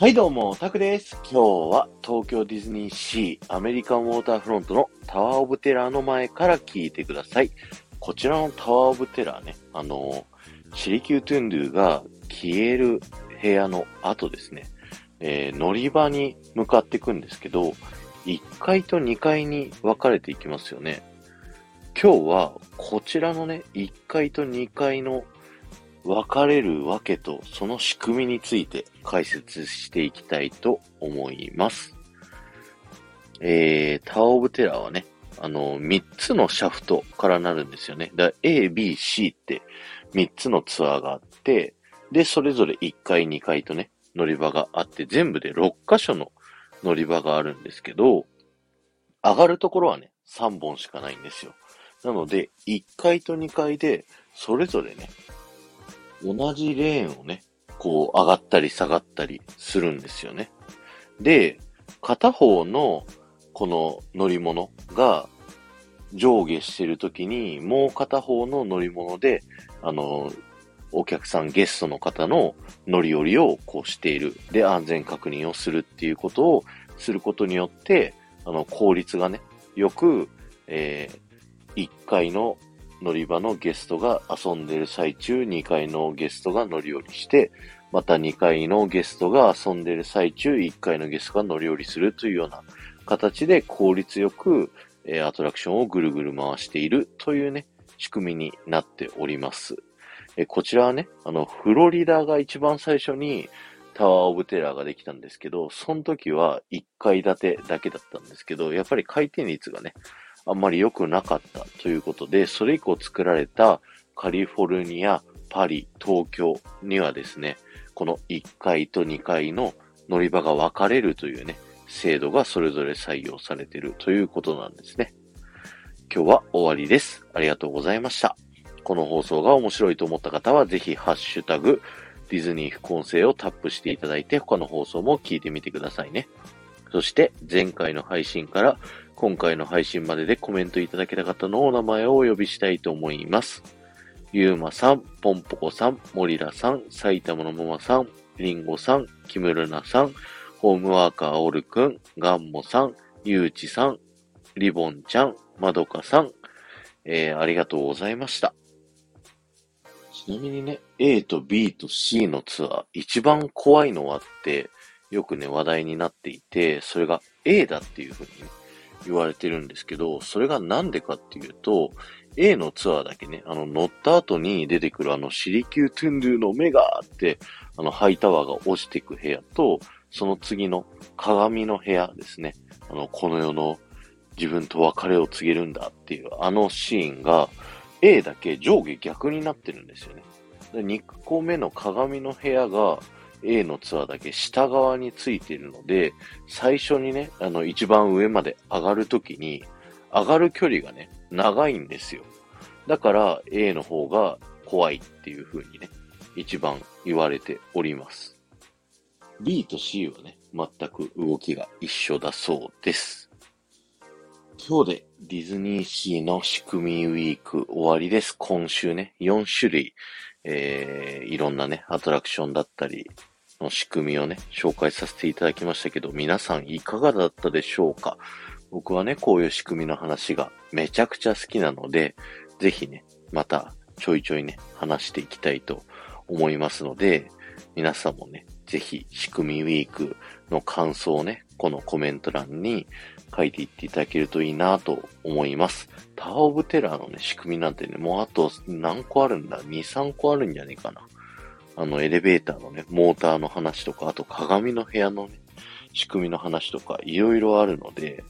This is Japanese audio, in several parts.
はいどうも、タクです。今日は東京ディズニーシーアメリカンウォーターフロントのタワーオブテラーの前から聞いてください。こちらのタワーオブテラーね、あの、シリキュートゥンドゥが消える部屋の後ですね、えー乗り場に向かっていくんですけど、1階と2階に分かれていきますよね。今日はこちらのね、1階と2階の分かれるわけとその仕組みについて解説していきたいと思います。えー、タワーオブテラーはね、あの、3つのシャフトからなるんですよね。だ A、B、C って3つのツアーがあって、で、それぞれ1階、2階とね、乗り場があって、全部で6箇所の乗り場があるんですけど、上がるところはね、3本しかないんですよ。なので、1階と2階で、それぞれね、同じレーンをね、こう上がったり下がったりするんですよね。で、片方のこの乗り物が上下してるときに、もう片方の乗り物で、あの、お客さん、ゲストの方の乗り降りをこうしている。で、安全確認をするっていうことをすることによって、あの、効率がね、よく、えー、1階の乗り場のゲストが遊んでる最中、2階のゲストが乗り降りして、また2階のゲストが遊んでる最中、1階のゲストが乗り降りするというような形で効率よく、えアトラクションをぐるぐる回しているというね、仕組みになっております。えこちらはね、あの、フロリダが一番最初にタワーオブテラーができたんですけど、その時は1階建てだけだったんですけど、やっぱり回転率がね、あんまり良くなかったということで、それ以降作られたカリフォルニア、パリ、東京にはですね、この1階と2階の乗り場が分かれるというね、制度がそれぞれ採用されているということなんですね。今日は終わりです。ありがとうございました。この放送が面白いと思った方は、ぜひ、ハッシュタグ、ディズニー副音声をタップしていただいて、他の放送も聞いてみてくださいね。そして、前回の配信から今回の配信まででコメントいただけた方のお名前をお呼びしたいと思います。ゆうまさん、ぽんぽこさん、もりらさん、埼玉のもまさん、りんごさん、きむるなさん、ホームワーカーおるくん、がんもさん、ゆうちさん、りぼんちゃん、まどかさん、えー、ありがとうございました。ちなみにね、A と B と C のツアー、一番怖いのはって、よくね、話題になっていて、それが A だっていうふうにね、言われてるんですけど、それがなんでかっていうと、A のツアーだけね、あの、乗った後に出てくるあの、シリキュートゥンドゥの目があって、あの、ハイタワーが落ちてく部屋と、その次の鏡の部屋ですね。あの、この世の自分と別れを告げるんだっていう、あのシーンが、A だけ上下逆になってるんですよね。で2個目の鏡の部屋が A のツアーだけ下側についているので、最初にね、あの一番上まで上がるときに、上がる距離がね、長いんですよ。だから A の方が怖いっていう風にね、一番言われております。B と C はね、全く動きが一緒だそうです。今日でディズニーシーの仕組みウィーク終わりです。今週ね、4種類、えー、いろんなね、アトラクションだったりの仕組みをね、紹介させていただきましたけど、皆さんいかがだったでしょうか？僕はね、こういう仕組みの話がめちゃくちゃ好きなので、ぜひね、またちょいちょいね、話していきたいと思いますので、皆さんもね、ぜひ仕組みウィークの感想をね、このコメント欄に書いていっていただけるといいなと思います。タワーオブテラーのね、仕組みなんてね、もうあと何個あるんだ ?2、3個あるんじゃねえかな。あの、エレベーターのね、モーターの話とか、あと鏡の部屋のね、仕組みの話とか、いろいろあるので、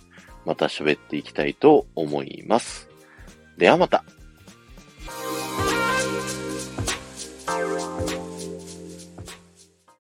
また喋っていきたいと思います。ではまた。